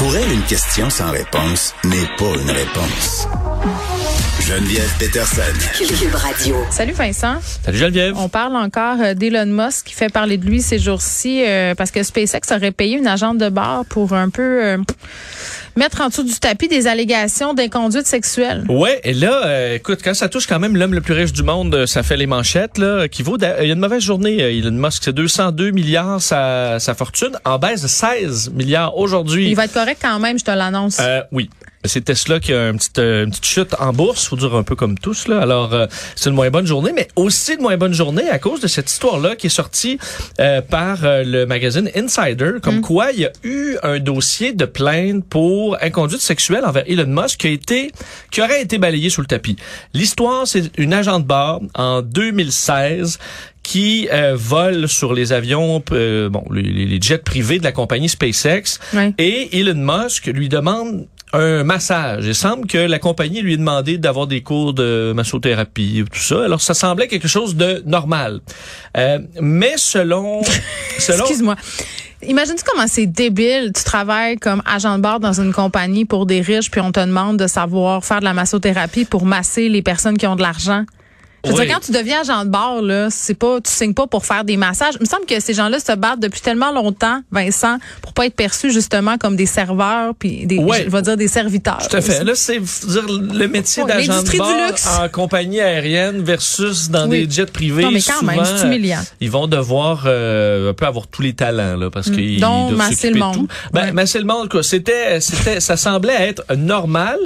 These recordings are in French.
Pour elle, une question sans réponse n'est pas une réponse. Geneviève Peterson. Cube Radio. Salut Vincent. Salut Geneviève. On parle encore euh, d'Elon Musk qui fait parler de lui ces jours-ci euh, parce que SpaceX aurait payé une agente de bar pour un peu euh, mettre en dessous du tapis des allégations d'inconduite sexuelle. Ouais, et là, euh, écoute, quand ça touche quand même l'homme le plus riche du monde, euh, ça fait les manchettes là, qui vaut. Il y a une mauvaise journée. euh, Elon Musk, c'est 202 milliards sa, sa fortune, en baisse de 16 milliards aujourd'hui. Il va être correct quand même, je te l'annonce. Euh, oui. C'est Tesla qui a une petite, euh, une petite chute en bourse, faut dire un peu comme tous. Là. Alors, euh, c'est une moins bonne journée, mais aussi une moins bonne journée à cause de cette histoire-là qui est sortie euh, par euh, le magazine Insider, comme quoi il y a eu un dossier de plainte pour inconduite sexuelle envers Elon Musk qui a été, qui aurait été balayé sous le tapis. L'histoire, c'est une agent de bar en 2016 qui euh, vole sur les avions, euh, bon, les, les jets privés de la compagnie SpaceX. Et Elon Musk lui demande un massage. Il semble que la compagnie lui a demandé d'avoir des cours de massothérapie, tout ça. Alors, ça semblait quelque chose de normal. Euh, mais selon... selon Excuse-moi. Imagine-tu comment c'est débile. Tu travailles comme agent de bar dans une compagnie pour des riches, puis on te demande de savoir faire de la massothérapie pour masser les personnes qui ont de l'argent? Je veux Oui. dire, quand tu deviens agent de bar, là, c'est pas, tu signes pas pour faire des massages. Il me semble que ces gens-là se battent depuis tellement longtemps, Vincent, pour pas être perçus justement comme des serveurs puis des, je vais dire des serviteurs. Tout à fait. Là, c'est dire, le métier d'agent de luxe. en compagnie aérienne versus dans des jets privés. Non, mais quand même, souvent, c'est humiliant. euh, Ils vont devoir euh, un peu avoir tous les talents là, parce qu'ils Mm. Donc, doivent masser s'occuper le de monde. tout. Ben, masser le monde, quoi. C'était, c'était, ça semblait être normal,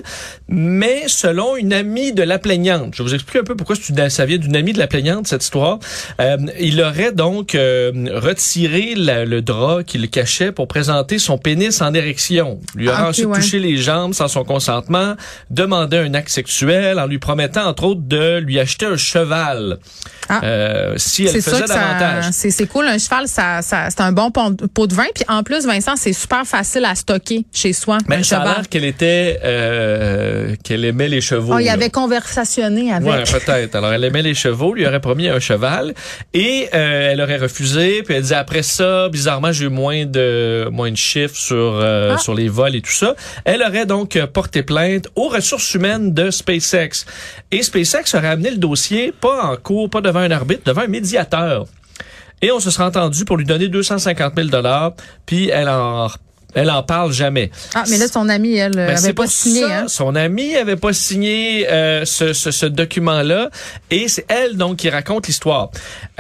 mais selon une amie de la plaignante, je vais vous expliquer un peu pourquoi c'est une- ça vient d'une amie de la plaignante cette histoire. Euh, il aurait donc euh, retiré la- le drap qui le cachait pour présenter son pénis en érection. Lui aurait Ah, ensuite ouais. touché les jambes sans son consentement, demandé un acte sexuel en lui promettant entre autres de lui acheter un cheval Ah. euh, si elle faisait davantage. c'est c'est cool. Un cheval, ça, ça, c'est un bon pot de vin. Puis en plus, Vincent, c'est super facile à stocker chez soi. Mais un ça a cheval. l'air qu'elle était, euh, qu'elle aimait les chevaux. Ah, il là. avait conversationné avec. Ouais, peut-être. Alors, elle aimait les chevaux, lui aurait promis un cheval et euh, elle aurait refusé. Puis elle disait après ça, bizarrement, j'ai eu moins de moins de chiffres sur euh, Ah. sur les vols et tout ça. Elle aurait donc euh, porté plainte aux ressources humaines de SpaceX et SpaceX aurait amené le dossier pas en cours, pas devant un arbitre, devant un médiateur. Et on se serait entendu pour lui donner 250 000 dollars. Puis elle en elle en parle jamais. Ah, mais là, son amie, elle, Ben, avait c'est pas signé. ça. Hein? Son amie avait pas signé euh, ce, ce, ce document-là et c'est elle donc qui raconte l'histoire.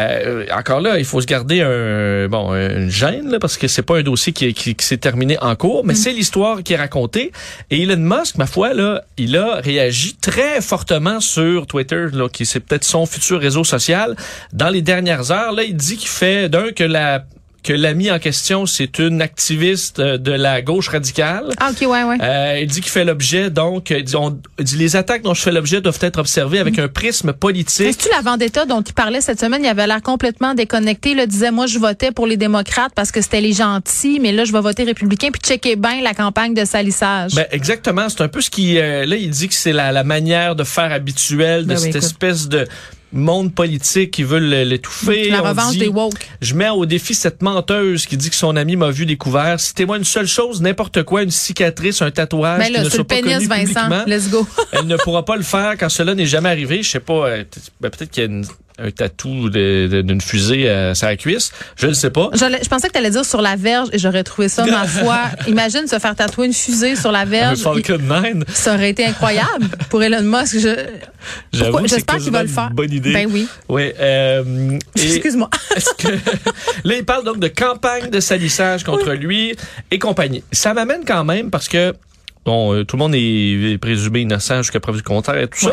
Euh, encore là, il faut se garder un bon une gêne là, parce que c'est pas un dossier qui, qui, qui s'est terminé en cours, Mm. mais c'est l'histoire qui est racontée. Et Elon Musk, ma foi là, il a réagi très fortement sur Twitter, là, qui c'est peut-être son futur réseau social. Dans les dernières heures, là, il dit qu'il fait d'un que la que l'ami en question, c'est une activiste euh, de la gauche radicale. Ah, OK, ouais, ouais. Euh, il dit qu'il fait l'objet, donc, il dit, on- il dit, les attaques dont je fais l'objet doivent être observées avec un prisme politique. Est-ce que la vendetta dont il parlait cette semaine, il avait l'air complètement déconnecté. Il disait, moi, je votais pour les démocrates parce que c'était les gentils, mais là, je vais voter républicain. Puis checker bien la campagne de salissage. Ben, exactement, c'est un peu ce qui, euh, là, il dit que c'est la, la manière de faire habituelle de Ben cette espèce de monde politique qui veut l'étouffer. la On revanche dit, des woke. Je mets au défi cette menteuse qui dit que son ami m'a vu découvert. Citez-moi une seule chose, n'importe quoi, une cicatrice, un tatouage Mais qui Ben là, ne soit pas pénis, connu Vincent. Let's go. Elle ne pourra pas le faire quand cela n'est jamais arrivé. Je sais pas, euh, ben, peut-être qu'il y a une- un tatou d'une fusée à sa cuisse. Je ne sais pas. Je, je pensais que tu allais dire sur la verge et j'aurais trouvé ça, ma foi. Imagine se faire tatouer une fusée sur la verge. Falcon 9. Il- Ça aurait été incroyable pour Elon Musk. Je, J'avoue, J'espère qu'il va le faire. Bonne idée. Ben oui. Oui. Euh, Excuse-moi. que là, il parle donc de campagne de salissage contre lui et compagnie. Ça m'amène quand même parce que Bon, euh, tout le monde est, présumé innocent jusqu'à preuve du contraire et tout ça.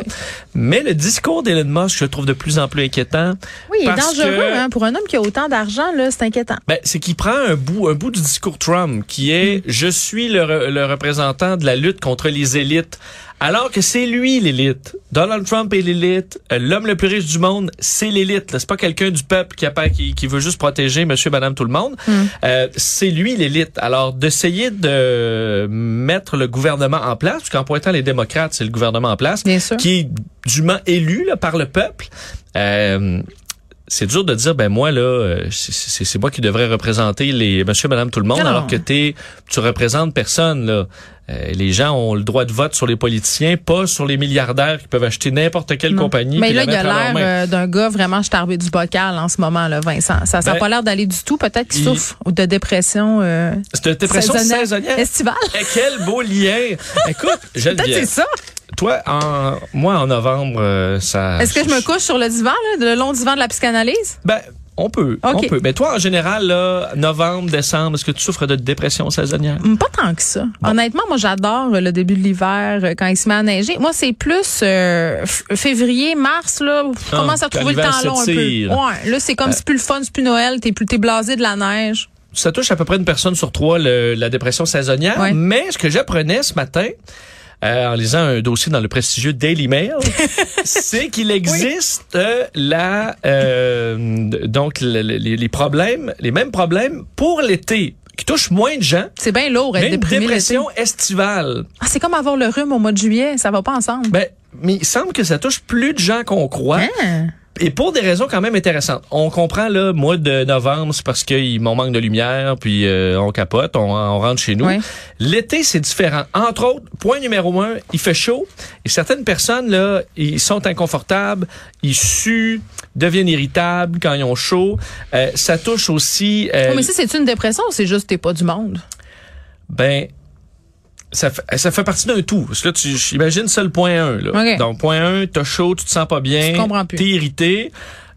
Mais le discours d'Elon Musk, je le trouve de plus en plus inquiétant. Oui, il est dangereux. que- Hein, pour un homme qui a autant d'argent, là, c'est inquiétant. Ben, c'est qu'il prend un bout, un bout du discours Trump, qui est je suis le, le représentant de la lutte contre les élites. Alors que c'est lui l'élite. Donald Trump est l'élite. Euh, L'homme le plus riche du monde, c'est l'élite. C'est pas quelqu'un du peuple qui, a pas- qui, qui veut juste protéger monsieur, madame, tout le monde. Euh, c'est lui l'élite. Alors, d'essayer de mettre le gouvernement en place, parce qu'en pointant les démocrates, c'est le gouvernement en place, Bien sûr. qui est dûment élu là, par le peuple. Euh, c'est dur de dire ben moi là euh, c'est- moi qui devrais représenter les monsieur madame tout le monde Non, alors que t'es tu représentes personne là. Euh, les gens ont le droit de vote sur les politiciens, pas sur les milliardaires qui peuvent acheter n'importe quelle Non. compagnie Mais là, il a à leur l'air euh, d'un gars vraiment starbé du bocal en ce moment, là, Vincent. Ça n'a Ben, pas l'air d'aller du tout. Peut-être qu'il il- souffre de dépression euh, C'est une dépression saisonnière. saisonnière. estivale. Eh, quel beau lien. Écoute, Peut-être c'est Geneviève, ça. Toi, en, moi, en novembre, euh, ça... Est-ce que je me couche sur le divan, là, le long divan de la psychanalyse? Ben, on peut, on peut. Mais toi, en général, là, novembre, décembre, est-ce que tu souffres de dépression saisonnière? Hum, Pas tant que ça. Honnêtement, moi, j'adore euh, le début de l'hiver euh, quand il se met à neiger. Moi, c'est plus euh, février, mars, là, où Ah, commence à trouver le temps long un peu. Ouais, là, c'est comme c'est plus le fun, c'est plus Noël, t'es plus t'es blasé de la neige. Ça touche à peu près une personne sur trois, le- la dépression saisonnière. Ouais. Mais ce que j'apprenais ce matin, euh, en lisant un dossier dans le prestigieux Daily Mail, c'est qu'il existe euh, la euh, donc le- le- les, les problèmes, les mêmes problèmes pour l'été qui touchent moins de gens. C'est bien lourd être une dépression estivale. Ah, c'est comme avoir le rhume au mois de juillet, ça va pas ensemble. Ben, mais il semble que ça touche plus de gens qu'on croit. Hein? Et pour des raisons quand même intéressantes. On comprend, là, mois de novembre, c'est parce qu'il m'en manque de lumière, puis euh, on capote, on, on rentre chez nous. Ouais. L'été, c'est différent. Entre autres, point numéro un, il fait chaud. Et certaines personnes, là, ils sont inconfortables, ils suent, deviennent irritables quand ils ont chaud. Euh, ça touche aussi... euh, Oh, mais ça, c'est une dépression ou c'est juste t'es pas du monde? ben, ça fait, ça fait partie d'un tout. Parce que là, tu imagines ça le point 1. Là. Ok. Donc, point 1, t'as chaud, tu te sens pas bien. Je comprends plus. T'es irrité.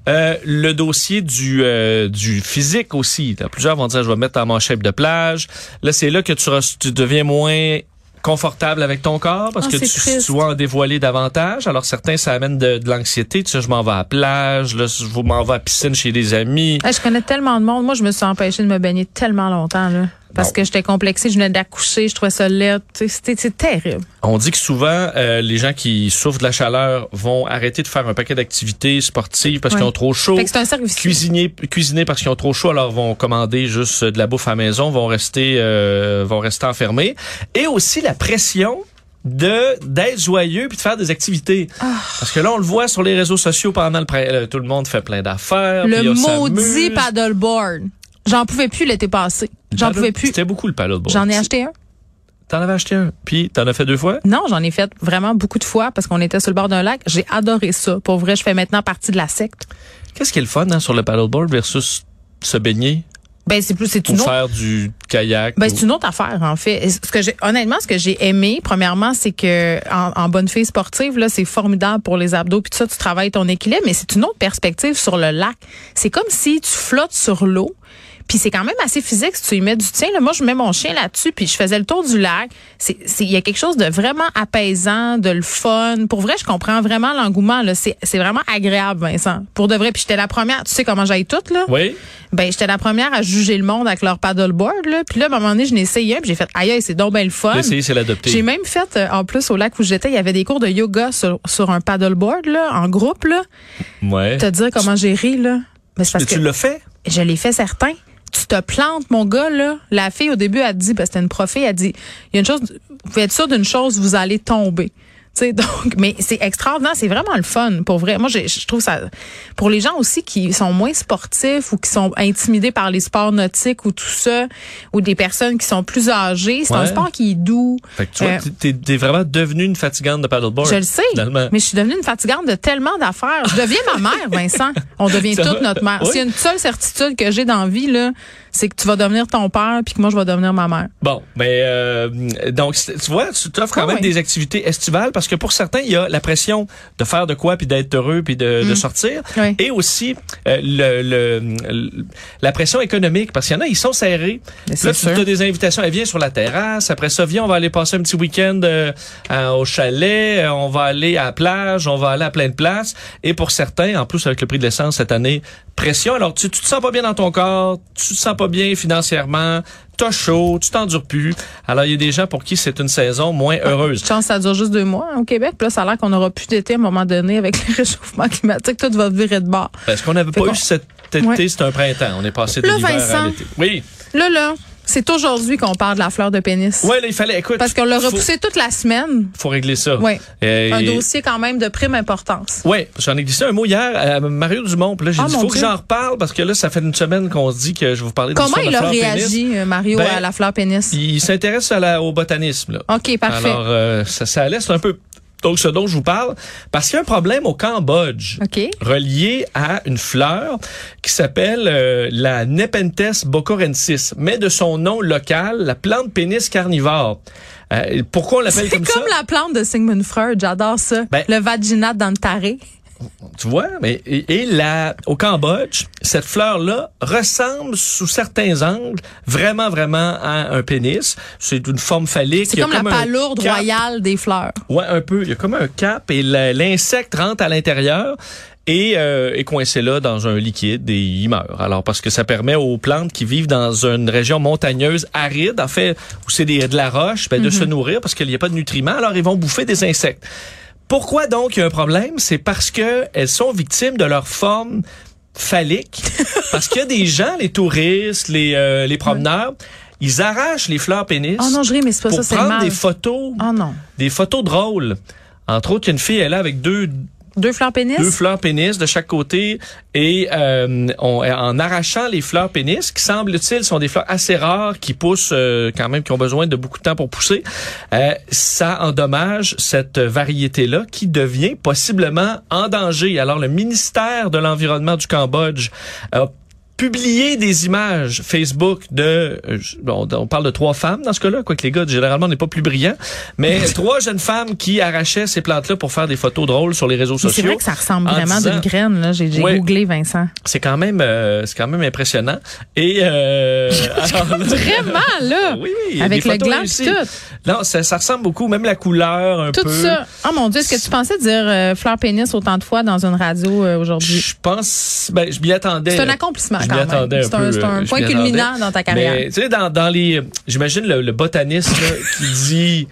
Euh, le dossier du euh, du physique aussi. T'as plusieurs vont dire je vais mettre en manchette de plage. Là, c'est là que tu, tu deviens moins confortable avec ton corps parce Ah, que tu, tu vas en dévoiler davantage. Alors certains ça amène de, de l'anxiété. Tu sais, je m'en vais à la plage, là, je m'en vais à la piscine chez des amis. Je connais tellement de monde. Moi, je me suis empêchée de me baigner tellement longtemps, là. Parce que j'étais complexée, je venais d'accoucher, je trouvais ça laid. C'était terrible. On dit que souvent, euh, les gens qui souffrent de la chaleur vont arrêter de faire un paquet d'activités sportives parce Ouais. qu'ils ont trop chaud. C'est un cercle. Cuisiner, cuisiner parce qu'ils ont trop chaud, alors vont commander juste de la bouffe à la maison, vont rester, euh, vont rester enfermés. Et aussi la pression de d'être joyeux puis de faire des activités. Ah. Parce que là, on le voit sur les réseaux sociaux pendant le euh, tout le monde fait plein d'affaires. Le maudit paddleboard. J'en pouvais plus l'été passé. J'en pouvais plus. C'était beaucoup le paddleboard. J'en ai acheté un. T'en avais acheté un? Puis t'en as fait deux fois? Non, j'en ai fait vraiment beaucoup de fois parce qu'on était sur le bord d'un lac. J'ai adoré ça. Pour vrai, je fais maintenant partie de la secte. Qu'est-ce qui est le fun hein, sur le paddleboard versus se baigner? Ben, c'est plus, c'est une autre faire du kayak? Ben, ou- c'est une autre affaire, en fait. Ce que j'ai, honnêtement, ce que j'ai aimé, premièrement, c'est que, en, en bonne fille sportive, là, c'est formidable pour les abdos, puis tout ça, tu travailles ton équilibre, mais c'est une autre perspective sur le lac. C'est comme si tu flottes sur l'eau. Puis c'est quand même assez physique si tu y mets du tien. Là, moi, je mets mon chien là-dessus, puis je faisais le tour du lac. C'est, il y a quelque chose de vraiment apaisant, de le fun. Pour vrai, je comprends vraiment l'engouement. Là, c'est, c'est vraiment agréable, Vincent. Pour de vrai. Puis j'étais la première. Tu sais comment j'aille toute là? Oui. Ben, j'étais la première à juger le monde avec leur paddleboard, là. Puis là, à un moment donné, je n'ai essayé un, puis j'ai fait, aïe, c'est donc bien le fun. L'essayer, c'est l'adopter. J'ai même fait, euh, en plus, au lac où j'étais, il y avait des cours de yoga sur, sur un paddleboard, là, en groupe, là. Ouais. Te dire comment j'ai ri, là. Mais parce tu que l'as fait? je l'ai fait certain. Tu te plantes, mon gars, là. La fille, au début, elle dit, parce que c'était une profée, elle dit, il y a une chose, vous pouvez être sûr d'une chose, vous allez tomber. Sais, donc, mais c'est extraordinaire, c'est vraiment le fun, pour vrai. Moi, je trouve ça, pour les gens aussi qui sont moins sportifs ou qui sont intimidés par les sports nautiques ou tout ça, ou des personnes qui sont plus âgées, c'est un sport qui est doux. Fait que tu vois, Euh, t'es- t'es t'es vraiment devenu une fatigante de paddleboard. je le sais, Finalement. mais je suis devenue une fatigante de tellement d'affaires. Je deviens ma mère, Vincent. On devient toute notre mère. Oui. A une seule certitude que j'ai dans la vie, là, c'est que tu vas devenir ton père puis que moi, je vais devenir ma mère. Bon, mais euh, donc tu vois, tu t'offres quand Ah même des activités estivales parce que pour certains, il y a la pression de faire de quoi puis d'être heureux puis de, de sortir Mm. Oui. et aussi euh, le, le- le- la pression économique parce qu'il y en a ils sont serrés. Mais c'est Là, tu as des invitations, elle vient sur la terrasse, après ça viens, on va aller passer un petit week-end euh, au chalet, euh, on va aller à la plage, on va aller à plein de places et pour certains, en plus avec le prix de l'essence cette année, pression. Alors tu, tu te sens pas bien dans ton corps, tu te sens pas bien financièrement, t'as chaud, tu t'endures plus. Alors il y a des gens pour qui c'est une saison moins heureuse. Chance, ça dure juste deux mois hein, au Québec. Puis là, ça a l'air qu'on aura plus d'été à un moment donné avec le réchauffement climatique. Tout va virer de bord. Est-ce qu'on n'avait pas eu cet été, Ouais. c'est un printemps, on est passé de l'hiver à l'été. Oui. Là, là, C'est aujourd'hui qu'on parle de la fleur de pénis. Là, il fallait, écoute. Parce qu'on l'a repoussé toute la semaine. Faut régler ça. Oui. Euh, Un et- dossier quand même de prime importance. Oui, j'en ai glissé un mot hier à Mario Dumont. Puis là, j'ai Ah, dit, faut que j'en reparle parce que là, ça fait une semaine qu'on se dit que je vais vous parler de Comment de il la a fleur réagi, euh, Mario, Ben, à la fleur pénis? Il s'intéresse au botanisme. Là. OK, parfait. Alors, euh, ça, ça laisse un peu... Donc, ce dont je vous parle, parce qu'il y a un problème au Cambodge. OK. relié à une fleur qui s'appelle euh, la Nepenthes bocorensis, mais de son nom local, la plante pénis carnivore. Euh, pourquoi on l'appelle C'est comme, comme ça? la plante de Sigmund Freud, j'adore ça. Ben- le vaginat dans le taré. Tu vois, mais et, et la, au Cambodge, cette fleur-là ressemble sous certains angles vraiment, vraiment à un pénis. C'est une forme phallique. C'est comme, la palourde royale des fleurs. Ouais, un peu. Il y a comme un cap et l'insecte rentre à l'intérieur et euh, est coincé là dans un liquide et il meurt. Alors parce que ça permet aux plantes qui vivent dans une région montagneuse aride, en fait où c'est de la roche, ben, de se nourrir parce qu'il n'y a pas de nutriments. Alors ils vont bouffer des insectes. Pourquoi donc il y a un problème? C'est parce que elles sont victimes de leur forme phallique. parce qu'il y a des gens, les touristes, les euh, les promeneurs, ils arrachent les fleurs pénis Oh non, je ris, mais c'est pas pour ça, c'est le prendre mal. des photos Oh non. des photos drôles. Entre autres, il y a une fille, elle est là avec deux, Deux fleurs pénis? deux fleurs pénis de chaque côté et euh, on- en arrachant les fleurs pénis, qui semble-t-il sont des fleurs assez rares, qui poussent euh, quand même, qui ont besoin de beaucoup de temps pour pousser, euh, ça endommage cette variété-là qui devient possiblement en danger. Alors, le ministère de l'Environnement du Cambodge publié des images Facebook de, euh, bon, on parle de trois femmes dans ce cas-là, quoique les gars, généralement, n'est pas plus brillants, mais trois jeunes femmes qui arrachaient ces plantes-là pour faire des photos drôles sur les réseaux sociaux. c'est vrai que ça ressemble en vraiment d'une graine, là. J'ai Ouais. googlé, Vincent. C'est quand même, euh, c'est quand même impressionnant. Et euh, alors Vraiment, là? Oui, Avec le gland tout. Non, ça, ça ressemble beaucoup, même la couleur un Tout peu. ça. Oh mon Dieu, est-ce que tu pensais dire euh, fleur pénis autant de fois dans une radio euh, aujourd'hui? Je pense, ben, je m'y attendais. C'est un accomplissement Je m'y attendais un C'est un, peu, c'est un euh, point culminant dans ta carrière. Mais tu sais, dans, dans les, j'imagine le, le botaniste là, qui dit,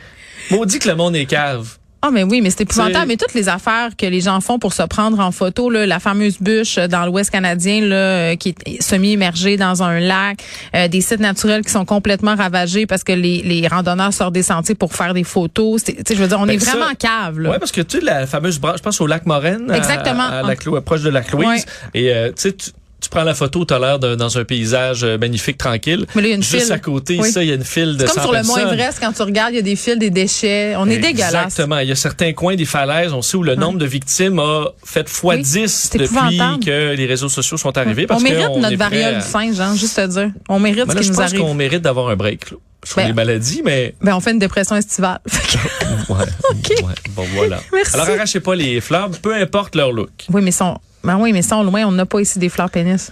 maudit que le monde est cave. Ah mais oui, mais c'est épouvantable. Mais toutes les affaires que les gens font pour se prendre en photo, là, la fameuse bûche euh, dans l'Ouest canadien là, euh, qui est semi-immergée dans un lac, euh, des sites naturels qui sont complètement ravagés parce que les, les randonneurs sortent des sentiers pour faire des photos. Tu sais, Je veux dire, on Ben, est ça- vraiment en cave. Là. Ouais, parce que tu sais, la fameuse branche, je pense au lac Moraine. Exactement. À, la proche de la Louise. Ouais. Et, euh, tu sais, tu prends la photo, tu as l'air dans un paysage euh, magnifique, tranquille. Mais là, il y a une Juste file. à côté, Oui. ça, il y a une file de comme 100 sur le Mont. Everest, quand tu regardes, il y a des fils, des déchets. On est dégueulasse. Exactement. Il y a certains coins des falaises, on sait où le nombre de victimes a fait x Oui, 10 c'est depuis épouvantable. que les réseaux sociaux sont arrivés. On Parce mérite qu'on notre variole à- du singe, hein, juste te dire. On mérite Ben ce là, qui je nous pense arrive. qu'on mérite d'avoir un break là, sur Ben- les maladies, mais Ben, on fait une dépression estivale. ouais, ouais, bon voilà. Merci. Alors arrachez pas les fleurs, peu importe leur look. oui, mais sont, ben oui, mais sont loin. On n'a pas ici des fleurs pénis.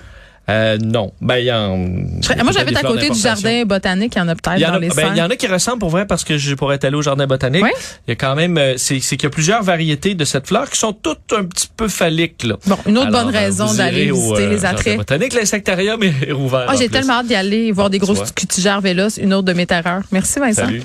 Euh, non, ben il y en. Moi, j'habite à côté du jardin botanique. Il y en a peut-être dans les ben, il y en a qui ressemblent pour vrai parce que je pourrais être allé au jardin botanique. Oui. Il y a quand même, euh, c'est qu'il y a plusieurs variétés de cette fleur qui sont toutes un petit peu phalliques là. Bon, une autre Alors, bonne euh, raison d'aller visiter euh, les jardin attraits. botanique, l'insectarium est rouvert. Ah, en j'ai tellement hâte d'y aller, voir des grosses cutigères vélos, une autre de mes terreurs. Merci Vincent. Salut.